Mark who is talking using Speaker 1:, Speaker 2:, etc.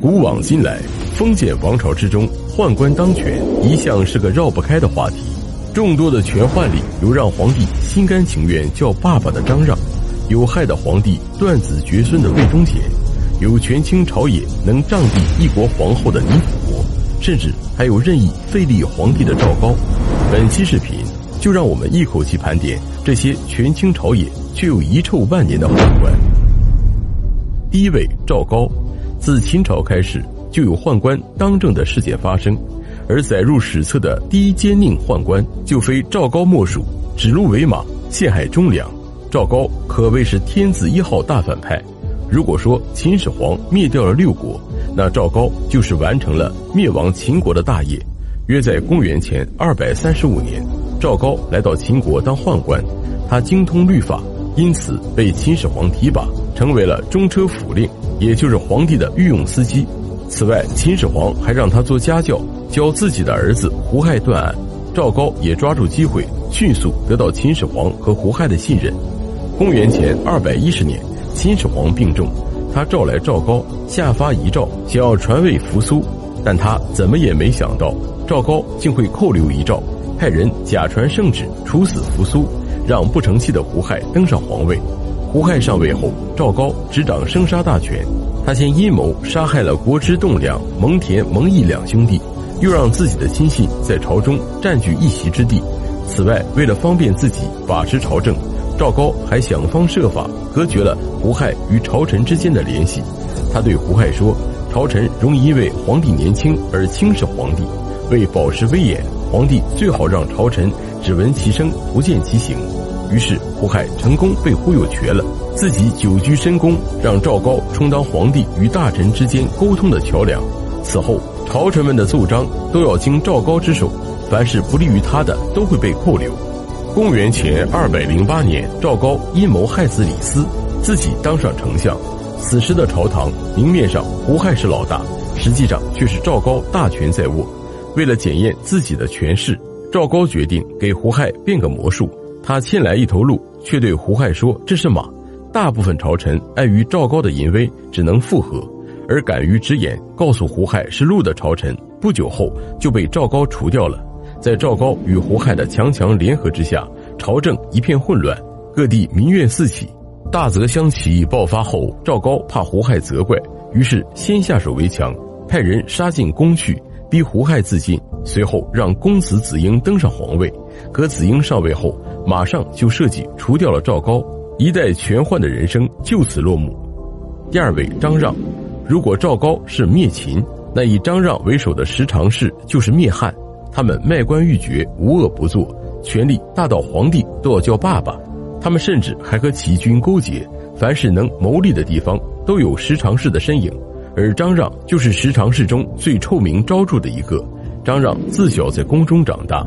Speaker 1: 古往今来，封建王朝之中，宦官当权一向是个绕不开的话题。众多的权宦里，有让皇帝心甘情愿叫爸爸的张让，有害的皇帝断子绝孙的魏忠贤，有权倾朝野能仗地一国皇后的李辅国，甚至还有任意废立皇帝的赵高。本期视频就让我们一口气盘点这些权倾朝野却又遗臭万年的宦官。第一位赵高。自秦朝开始，就有宦官当政的事件发生，而载入史册的第一奸佞宦官，就非赵高莫属，指鹿为马，陷害忠良。赵高可谓是天子一号大反派。如果说秦始皇灭掉了六国，那赵高就是完成了灭亡秦国的大业。约在公元前二百三十五年，赵高来到秦国当宦官，他精通律法，因此被秦始皇提拔，成为了中车府令。也就是皇帝的御用司机。此外，秦始皇还让他做家教，教自己的儿子胡亥断案。赵高也抓住机会，迅速得到秦始皇和胡亥的信任。公元前二百一十年，秦始皇病重，他召来赵高，下发遗诏，想要传位扶苏。但他怎么也没想到，赵高竟会扣留遗诏，派人假传圣旨，处死扶苏，让不成器的胡亥登上皇位。胡亥上位后，赵高执掌生杀大权。他先阴谋杀害了国之栋梁蒙恬、蒙毅两兄弟，又让自己的亲信在朝中占据一席之地。此外，为了方便自己把持朝政，赵高还想方设法隔绝了胡亥与朝臣之间的联系。他对胡亥说：“朝臣容易因为皇帝年轻而轻视皇帝，为保持威严，皇帝最好让朝臣只闻其声不见其形。”于是胡亥成功被忽悠瘸了，自己久居深宫，让赵高充当皇帝与大臣之间沟通的桥梁。此后，朝臣们的奏章都要经赵高之手，凡是不利于他的都会被扣留。公元前二百零八年，赵高阴谋害死李斯，自己当上丞相。此时的朝堂，明面上胡亥是老大，实际上却是赵高大权在握。为了检验自己的权势，赵高决定给胡亥变个魔术。他牵来一头鹿，却对胡亥说：“这是马。”大部分朝臣碍于赵高的淫威，只能附和；而敢于直言告诉胡亥是鹿的朝臣，不久后就被赵高除掉了。在赵高与胡亥的强强联合之下，朝政一片混乱，各地民怨四起。大泽乡起义爆发后，赵高怕胡亥责怪，于是先下手为强，派人杀进宫去，逼胡亥自尽。随后让公子子婴登上皇位，可子婴上位后。马上就设计除掉了赵高，一代权宦的人生就此落幕。第二位张让，如果赵高是灭秦，那以张让为首的十常侍就是灭汉。他们卖官鬻爵，无恶不作，权力大到皇帝都要叫爸爸。他们甚至还和起义军勾结，凡是能谋利的地方都有十常侍的身影。而张让就是十常侍中最臭名昭著的一个。张让自小在宫中长大。